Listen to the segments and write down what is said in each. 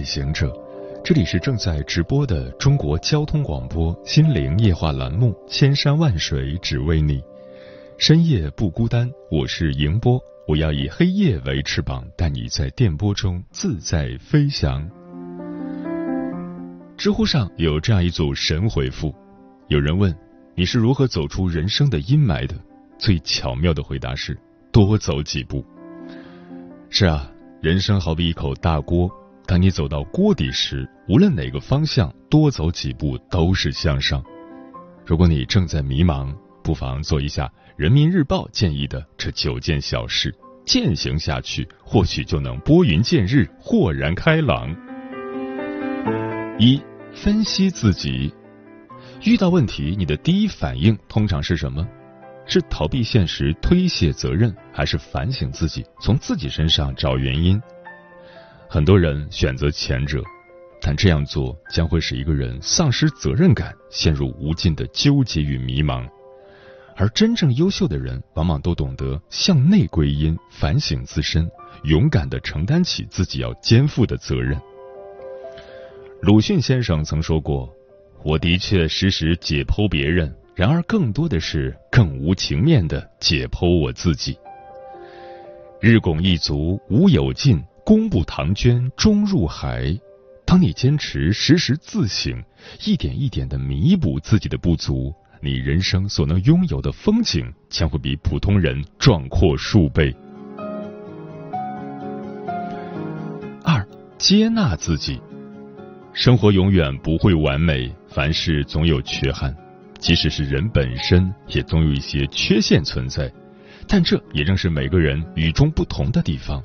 旅行者，这里是正在直播的中国交通广播心灵夜话栏目《千山万水只为你》，深夜不孤单，我是迎波，我要以黑夜为翅膀，带你在电波中自在飞翔。知乎上有这样一组神回复，有人问你是如何走出人生的阴霾的，最巧妙的回答是多走几步。是啊，人生好比一口大锅。当你走到锅底时，无论哪个方向，多走几步都是向上。如果你正在迷茫，不妨做一下《人民日报》建议的这九件小事，践行下去，或许就能拨云见日，豁然开朗。一、分析自己，遇到问题，你的第一反应通常是什么？是逃避现实、推卸责任，还是反省自己，从自己身上找原因？很多人选择前者，但这样做将会使一个人丧失责任感，陷入无尽的纠结与迷茫。而真正优秀的人，往往都懂得向内归因、反省自身，勇敢的承担起自己要肩负的责任。鲁迅先生曾说过：“我的确时时解剖别人，然而更多的是更无情面的解剖我自己。”日拱一卒，无有尽。功不唐捐，终入海。当你坚持时时自省，一点一点的弥补自己的不足，你人生所能拥有的风景将会比普通人壮阔数倍。二，接纳自己。生活永远不会完美，凡事总有缺憾，即使是人本身，也总有一些缺陷存在。但这也正是每个人与众不同的地方。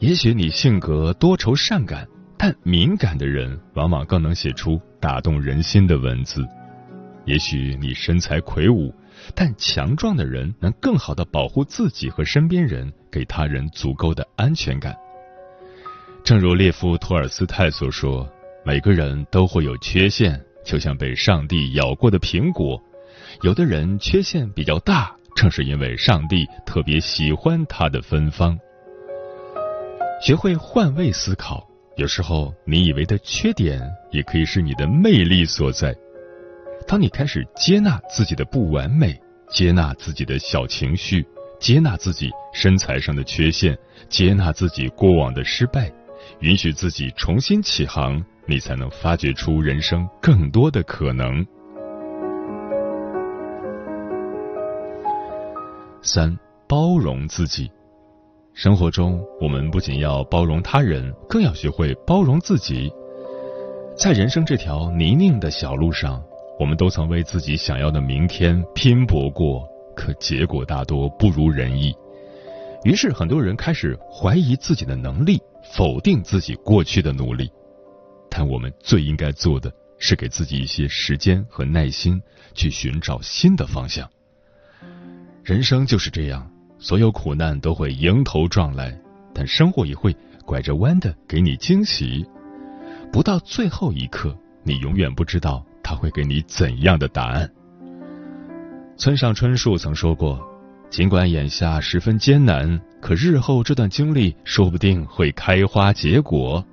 也许你性格多愁善感，但敏感的人往往更能写出打动人心的文字。也许你身材魁梧，但强壮的人能更好的保护自己和身边人，给他人足够的安全感。正如列夫·托尔斯泰所说：“每个人都会有缺陷，就像被上帝咬过的苹果。有的人缺陷比较大，正是因为上帝特别喜欢他的芬芳。”学会换位思考，有时候你以为的缺点，也可以是你的魅力所在。当你开始接纳自己的不完美，接纳自己的小情绪，接纳自己身材上的缺陷，接纳自己过往的失败，允许自己重新起航，你才能发掘出人生更多的可能。三，包容自己。生活中，我们不仅要包容他人，更要学会包容自己。在人生这条泥泞的小路上，我们都曾为自己想要的明天拼搏过，可结果大多不如人意。于是，很多人开始怀疑自己的能力，否定自己过去的努力。但我们最应该做的是给自己一些时间和耐心，去寻找新的方向。人生就是这样。所有苦难都会迎头撞来，但生活也会拐着弯的给你惊喜。不到最后一刻，你永远不知道他会给你怎样的答案。村上春树曾说过：“尽管眼下十分艰难，可日后这段经历说不定会开花结果。”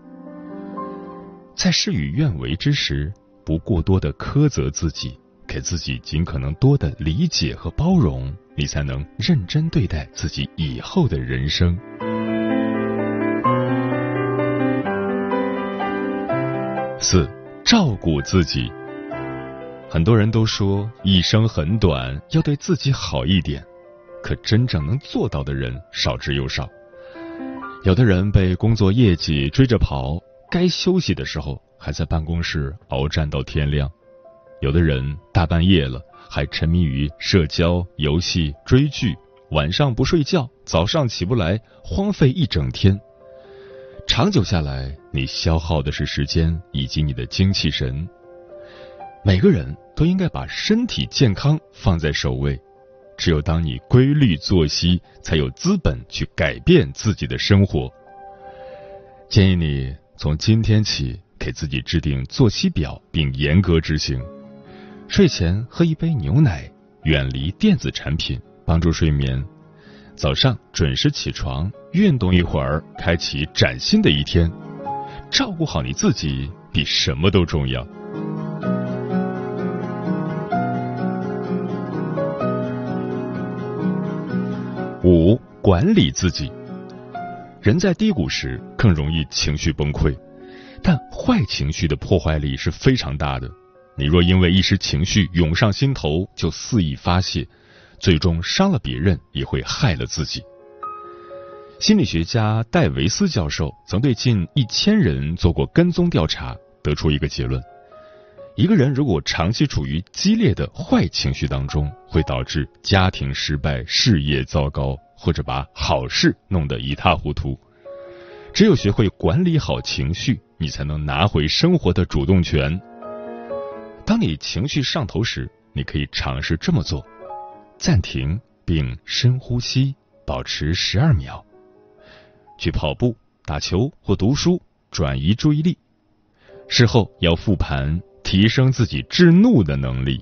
在事与愿违之时，不过多的苛责自己，给自己尽可能多的理解和包容。你才能认真对待自己以后的人生。四，照顾自己。很多人都说一生很短，要对自己好一点，可真正能做到的人少之又少。有的人被工作业绩追着跑，该休息的时候还在办公室鏖战到天亮；有的人大半夜了。还沉迷于社交、游戏、追剧，晚上不睡觉，早上起不来，荒废一整天。长久下来，你消耗的是时间以及你的精气神。每个人都应该把身体健康放在首位。只有当你规律作息，才有资本去改变自己的生活。建议你从今天起给自己制定作息表，并严格执行。睡前喝一杯牛奶，远离电子产品，帮助睡眠。早上准时起床，运动一会儿，开启崭新的一天。照顾好你自己，比什么都重要。五、管理自己。人在低谷时更容易情绪崩溃，但坏情绪的破坏力是非常大的。你若因为一时情绪涌上心头就肆意发泄，最终伤了别人，也会害了自己。心理学家戴维斯教授曾对近一千人做过跟踪调查，得出一个结论。一个人如果长期处于激烈的坏情绪当中，会导致家庭失败、事业糟糕，或者把好事弄得一塌糊涂。只有学会管理好情绪，你才能拿回生活的主动权。当你情绪上头时，你可以尝试这么做：暂停并深呼吸，保持十二秒；去跑步、打球或读书，转移注意力。事后要复盘。提升自己制怒的能力。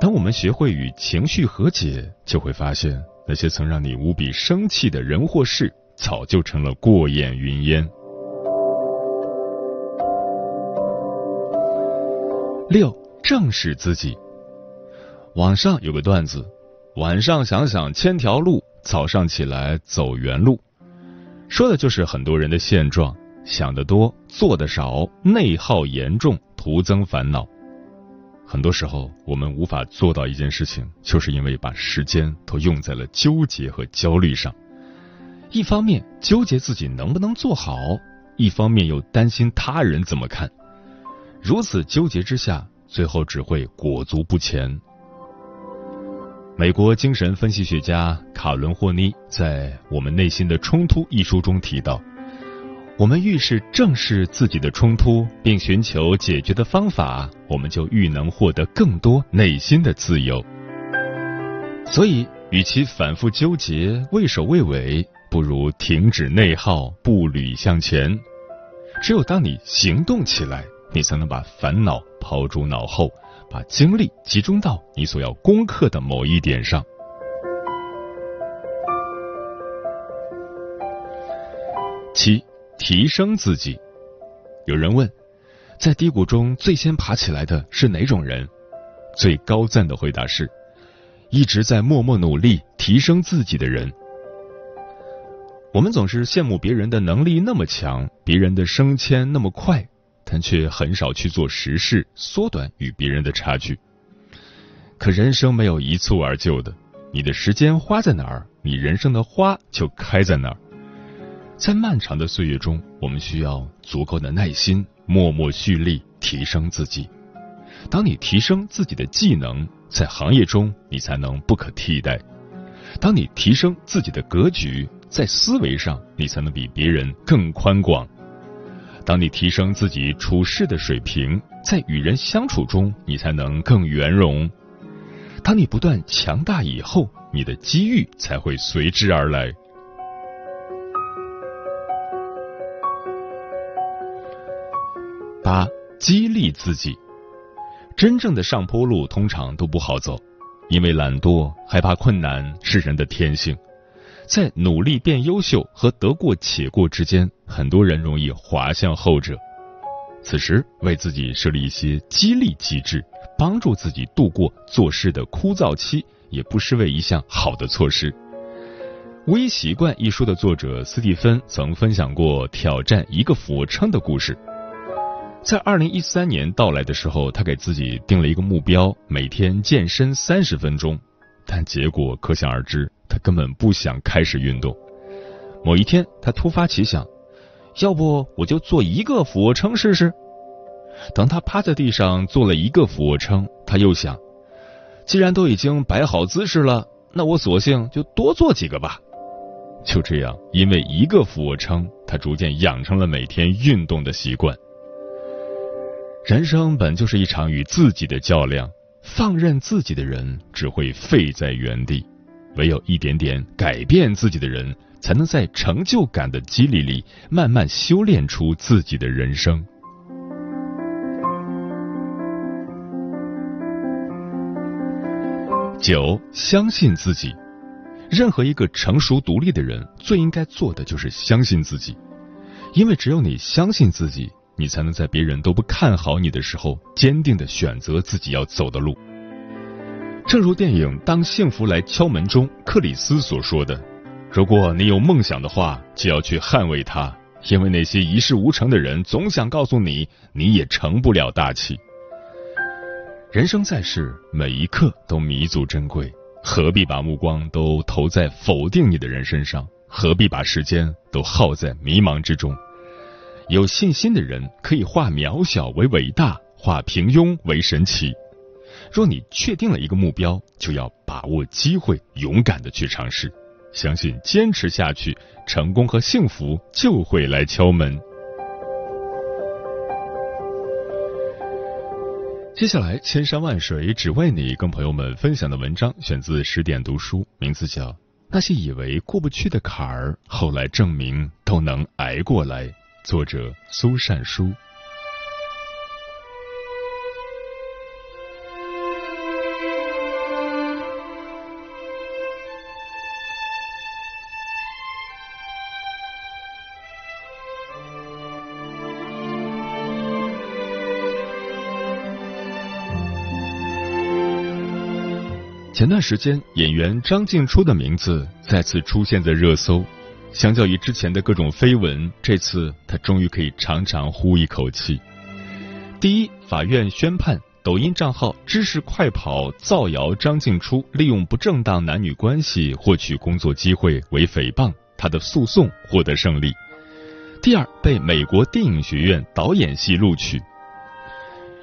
当我们学会与情绪和解，就会发现那些曾让你无比生气的人或事，早就成了过眼云烟。六，正视自己。网上有个段子：晚上想想千条路，早上起来走原路。说的就是很多人的现状：想得多，做的少，内耗严重。徒增烦恼。很多时候，我们无法做到一件事情，就是因为把时间都用在了纠结和焦虑上。一方面纠结自己能不能做好，一方面又担心他人怎么看。如此纠结之下，最后只会裹足不前。美国精神分析学家卡伦霍尼在《我们内心的冲突》一书中提到。我们越是正视自己的冲突，并寻求解决的方法，我们就愈能获得更多内心的自由。所以，与其反复纠结、畏首畏尾，不如停止内耗，步履向前。只有当你行动起来，你才能把烦恼抛诸脑后，把精力集中到你所要攻克的某一点上。七。提升自己。有人问，在低谷中最先爬起来的是哪种人？最高赞的回答是：一直在默默努力提升自己的人。我们总是羡慕别人的能力那么强，别人的升迁那么快，但却很少去做实事，缩短与别人的差距。可人生没有一蹴而就的，你的时间花在哪儿，你人生的花就开在哪儿。在漫长的岁月中，我们需要足够的耐心，默默蓄力，提升自己。当你提升自己的技能，在行业中你才能不可替代；当你提升自己的格局，在思维上你才能比别人更宽广；当你提升自己处事的水平，在与人相处中你才能更圆融；当你不断强大以后，你的机遇才会随之而来。八、激励自己。真正的上坡路通常都不好走，因为懒惰、害怕困难是人的天性。在努力变优秀和得过且过之间，很多人容易滑向后者。此时，为自己设立一些激励机制，帮助自己度过做事的枯燥期，也不失为一项好的措施。《微习惯》一书的作者斯蒂芬曾分享过挑战一个俯卧撑的故事。在二零一三年到来的时候，他给自己定了一个目标，每天健身三十分钟。但结果可想而知，他根本不想开始运动。某一天，他突发奇想，要不我就做一个俯卧撑试试。等他趴在地上做了一个俯卧撑，他又想，既然都已经摆好姿势了，那我索性就多做几个吧。就这样，因为一个俯卧撑，他逐渐养成了每天运动的习惯。人生本就是一场与自己的较量，放任自己的人只会废在原地，唯有一点点改变自己的人，才能在成就感的激励里，慢慢修炼出自己的人生。九，相信自己。任何一个成熟独立的人，最应该做的就是相信自己，因为只有你相信自己，你才能在别人都不看好你的时候，坚定的选择自己要走的路。正如电影《当幸福来敲门》中克里斯所说的：“如果你有梦想的话，就要去捍卫它，因为那些一事无成的人总想告诉你，你也成不了大器。”人生在世，每一刻都弥足珍贵。何必把目光都投在否定你的人身上？何必把时间都耗在迷茫之中？有信心的人可以化渺小为伟大，化平庸为神奇。若你确定了一个目标，就要把握机会，勇敢的去尝试，相信坚持下去，成功和幸福就会来敲门。接下来，千山万水只为你，跟朋友们分享的文章选自十点读书，名字叫《那些以为过不去的坎儿，后来证明都能挨过来》，作者苏善书。前段时间，演员张静初的名字再次出现在热搜。相较于之前的各种绯闻，这次她终于可以长长呼一口气。第一，法院宣判抖音账号“知识快跑”造谣张静初利用不正当男女关系获取工作机会为诽谤，她的诉讼获得胜利。第二，被美国电影学院导演系录取。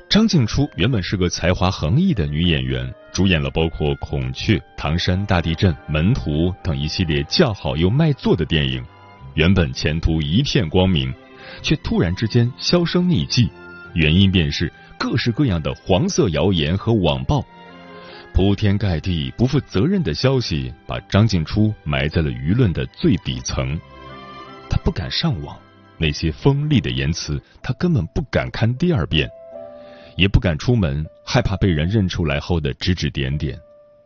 张静初原本是个才华横溢的女演员，主演了包括《孔雀》《唐山大地震》《门徒》等一系列叫好又卖座的电影，原本前途一片光明，却突然之间销声匿迹，原因便是各式各样的黄色谣言和网暴，铺天盖地不负责任的消息，把张静初埋在了舆论的最底层。他不敢上网，那些锋利的言辞，他根本不敢看第二遍。也不敢出门，害怕被人认出来后的指指点点，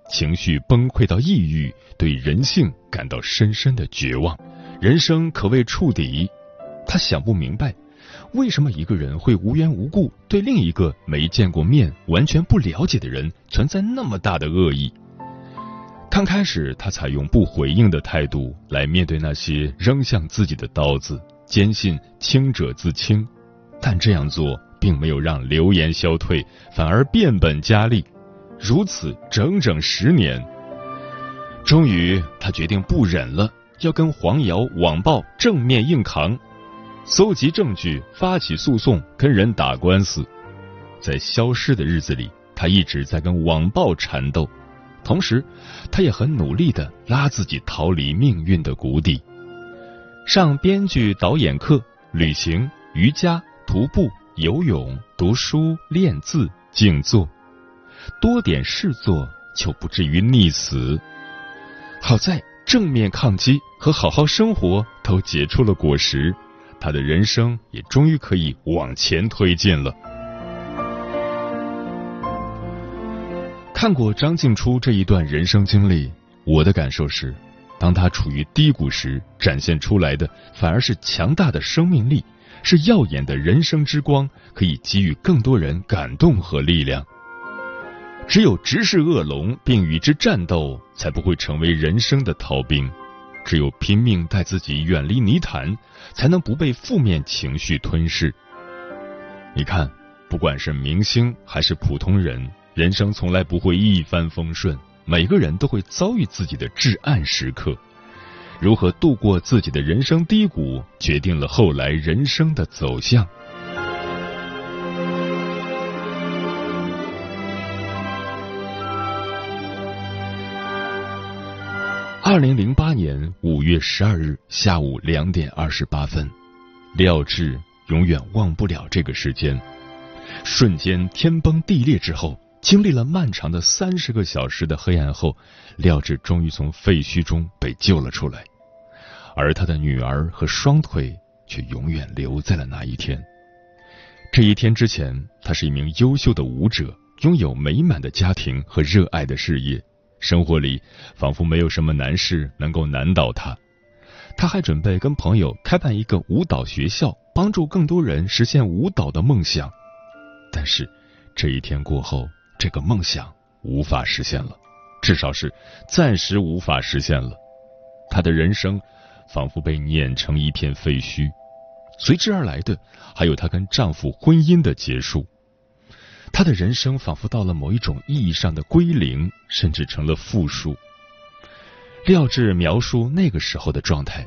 情绪崩溃到抑郁，对人性感到深深的绝望，人生可谓触底。他想不明白，为什么一个人会无缘无故对另一个没见过面、完全不了解的人存在那么大的恶意。刚开始，他采用不回应的态度来面对那些扔向自己的刀子，坚信清者自清，但这样做。并没有让流言消退，反而变本加厉，如此整整十年。终于，他决定不忍了，要跟黄谣网暴正面硬扛，搜集证据，发起诉讼，跟人打官司。在消失的日子里，他一直在跟网暴缠斗，同时，他也很努力的拉自己逃离命运的谷底，上编剧导演课，旅行、瑜伽、徒步。游泳、读书、练字、静坐，多点事做，就不至于溺死。好在正面抗击和好好生活都结出了果实，他的人生也终于可以往前推进了。看过张静初这一段人生经历，我的感受是，当他处于低谷时，展现出来的反而是强大的生命力。是耀眼的人生之光，可以给予更多人感动和力量。只有直视恶龙并与之战斗，才不会成为人生的逃兵。只有拼命带自己远离泥潭，才能不被负面情绪吞噬。你看，不管是明星还是普通人，人生从来不会一帆风顺，每个人都会遭遇自己的至暗时刻。如何度过自己的人生低谷，决定了后来人生的走向。二零零八年五月十二日下午两点二十八分，廖智永远忘不了这个时间。瞬间天崩地裂之后，经历了漫长的三十个小时的黑暗后，廖智终于从废墟中被救了出来，而他的女儿和双腿却永远留在了那一天。这一天之前，他是一名优秀的舞者，拥有美满的家庭和热爱的事业。生活里仿佛没有什么难事能够难倒他，他还准备跟朋友开办一个舞蹈学校，帮助更多人实现舞蹈的梦想。但是这一天过后，这个梦想无法实现了，至少是暂时无法实现了。他的人生仿佛被碾成一片废墟，随之而来的还有她跟丈夫婚姻的结束。她的人生仿佛到了某一种意义上的归零，甚至成了负数。廖智描述那个时候的状态，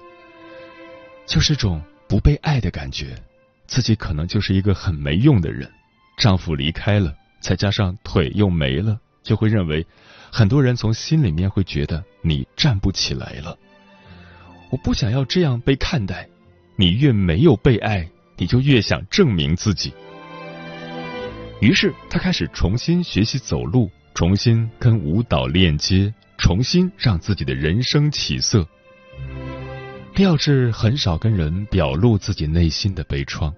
就是种不被爱的感觉，自己可能就是一个很没用的人。丈夫离开了，再加上腿又没了，就会认为很多人从心里面会觉得你站不起来了。我不想要这样被看待，你越没有被爱，你就越想证明自己。于是，他开始重新学习走路，重新跟舞蹈链接，重新让自己的人生起色。廖智很少跟人表露自己内心的悲怆，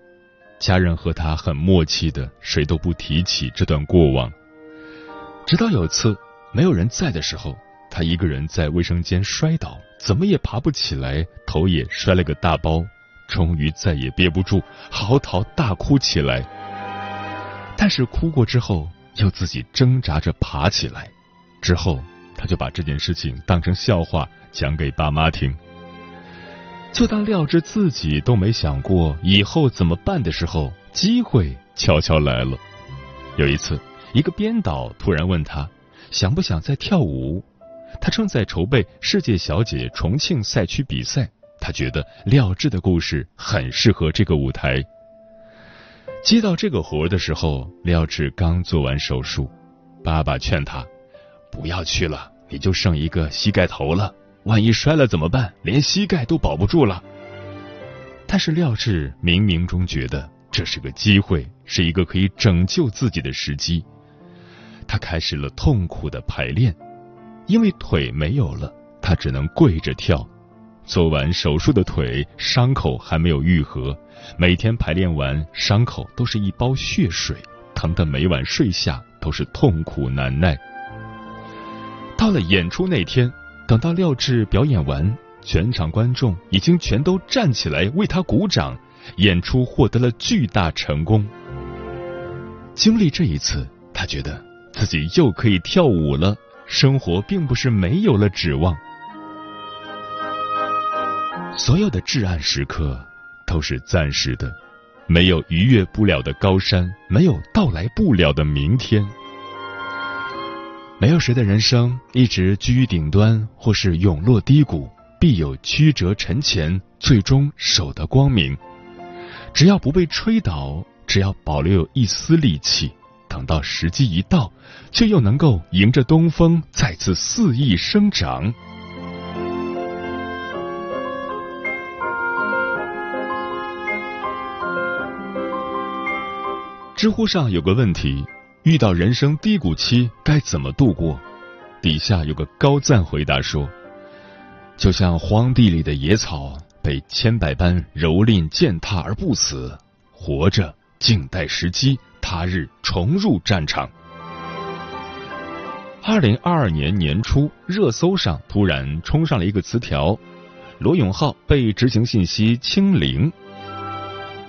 家人和他很默契的，谁都不提起这段过往。直到有次没有人在的时候，他一个人在卫生间摔倒，怎么也爬不起来，头也摔了个大包，终于再也憋不住，嚎啕大哭起来。但是哭过之后，又自己挣扎着爬起来。之后，他就把这件事情当成笑话讲给爸妈听。就当廖智自己都没想过以后怎么办的时候，机会悄悄来了。有一次，一个编导突然问他想不想再跳舞。他正在筹备世界小姐重庆赛区比赛，他觉得廖智的故事很适合这个舞台。接到这个活的时候，廖智刚做完手术，爸爸劝他不要去了，你就剩一个膝盖头了，万一摔了怎么办？连膝盖都保不住了。但是廖智冥冥中觉得这是个机会，是一个可以拯救自己的时机。他开始了痛苦的排练，因为腿没有了，他只能跪着跳。做完手术的腿伤口还没有愈合。每天排练完，伤口都是一包血水，疼得每晚睡下都是痛苦难耐。到了演出那天，等到廖智表演完，全场观众已经全都站起来为他鼓掌，演出获得了巨大成功。经历这一次，他觉得自己又可以跳舞了，生活并不是没有了指望。所有的至暗时刻。都是暂时的，没有逾越不了的高山，没有到来不了的明天。没有谁的人生一直居于顶端，或是永落低谷，必有曲折沉潜，最终守得光明。只要不被吹倒，只要保留有一丝力气，等到时机一到，却又能够迎着东风再次肆意生长。知乎上有个问题：遇到人生低谷期该怎么度过？底下有个高赞回答说：“就像荒地里的野草，被千百般蹂躏践踏而不死，活着静待时机，他日重入战场。”二零二二年年初，热搜上突然冲上了一个词条：“罗永浩被执行信息清零。”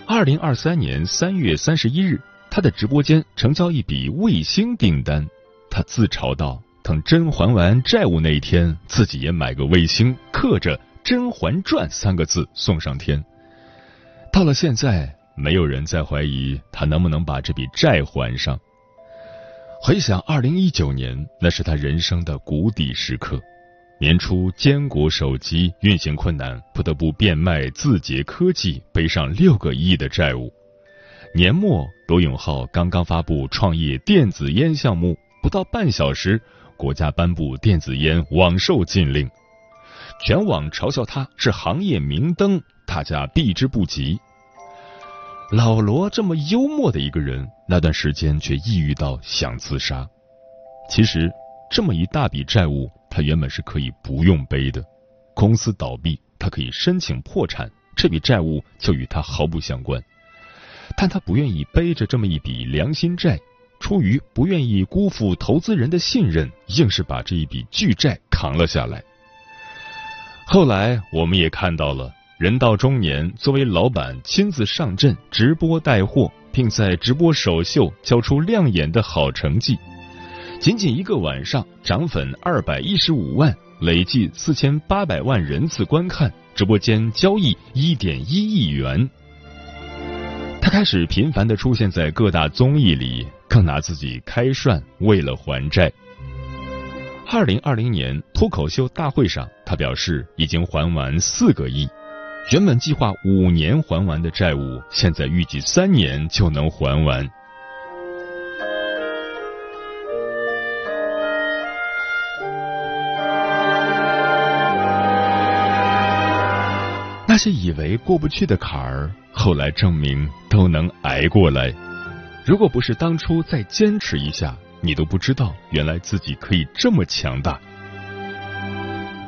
二零二三年三月三十一日。他的直播间成交一笔卫星订单，他自嘲道：“等甄嬛完债务那一天，自己也买个卫星，刻着《甄嬛传》三个字送上天。”到了现在，没有人再怀疑他能不能把这笔债还上。回想二零一九年，那是他人生的谷底时刻。年初，坚果手机运行困难，不得不变卖字节科技，背上六个亿的债务。年末，罗永浩刚刚发布创业电子烟项目，不到半小时，国家颁布电子烟网售禁令。全网嘲笑他是行业明灯，大家避之不及。老罗这么幽默的一个人，那段时间却抑郁到想自杀。其实，这么一大笔债务，他原本是可以不用背的。公司倒闭，他可以申请破产，这笔债务就与他毫不相关。但他不愿意背着这么一笔良心债，出于不愿意辜负投资人的信任，硬是把这一笔巨债扛了下来。后来，我们也看到了。人到中年，作为老板亲自上阵直播带货，并在直播首秀交出亮眼的好成绩。仅仅一个晚上，涨粉二百一十五万，累计四千八百万人次观看，直播间交易一点一亿元。他开始频繁的出现在各大综艺里，更拿自己开涮，为了还债。二零二零年脱口秀大会上，他表示已经还完四个亿。原本计划五年还完的债务，现在预计三年就能还完。那些以为过不去的坎儿，后来证明都能挨过来。如果不是当初再坚持一下，你都不知道原来自己可以这么强大。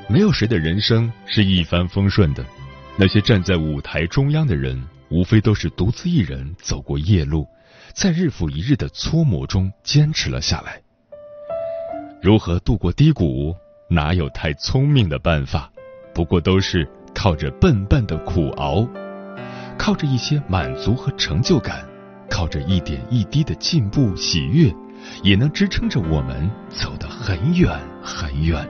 没有谁的人生是一帆风顺的。那些站在舞台中央的人，无非都是独自一人走过夜路，在日复一日的搓磨中坚持了下来。如何度过低谷？哪有太聪明的办法？不过都是靠着笨笨的苦熬，靠着一些满足和成就感，靠着一点一滴的进步喜悦，也能支撑着我们走得很远很远。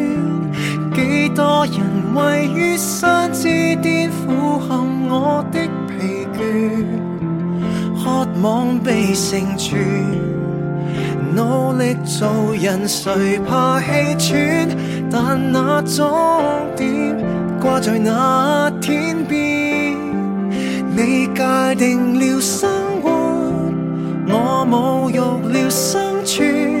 几多人位于山之巅，俯瞰我的疲倦，渴望被成全。努力做人，谁怕气喘？但那终点挂在那天边。你界定了生。活，我侮辱了生。存。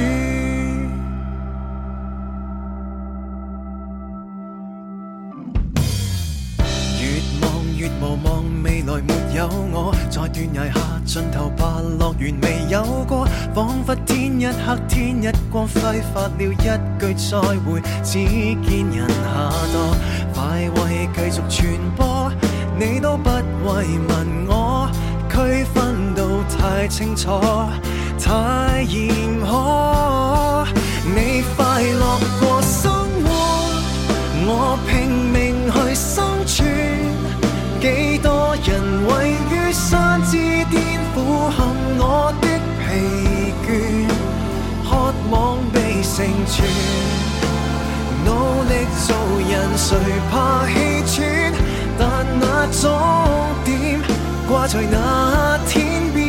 有我在断崖下尽头白乐园未有过，仿佛天一黑天一光，挥发了一句再会，只见人下堕。快慰继续传播，你都不慰问我，区分到太清楚，太严苛。你快乐过生活，我我的疲倦，渴望被成全。努力做人，谁怕气喘？但那终点挂在那天边。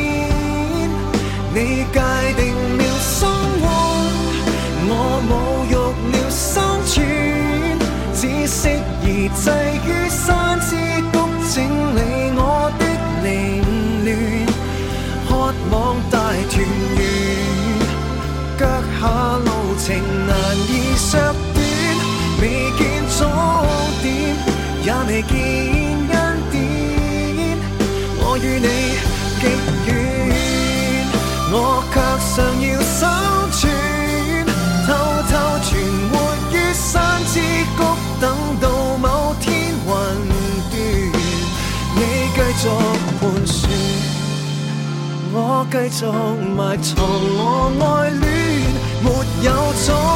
你界定了生活，我侮辱了生存。只适宜滞于山之谷，整理望大团圆，脚下路程难以削短，未见终点，也未见恩典。我与你极远。我。我继续埋藏我爱恋，没有错。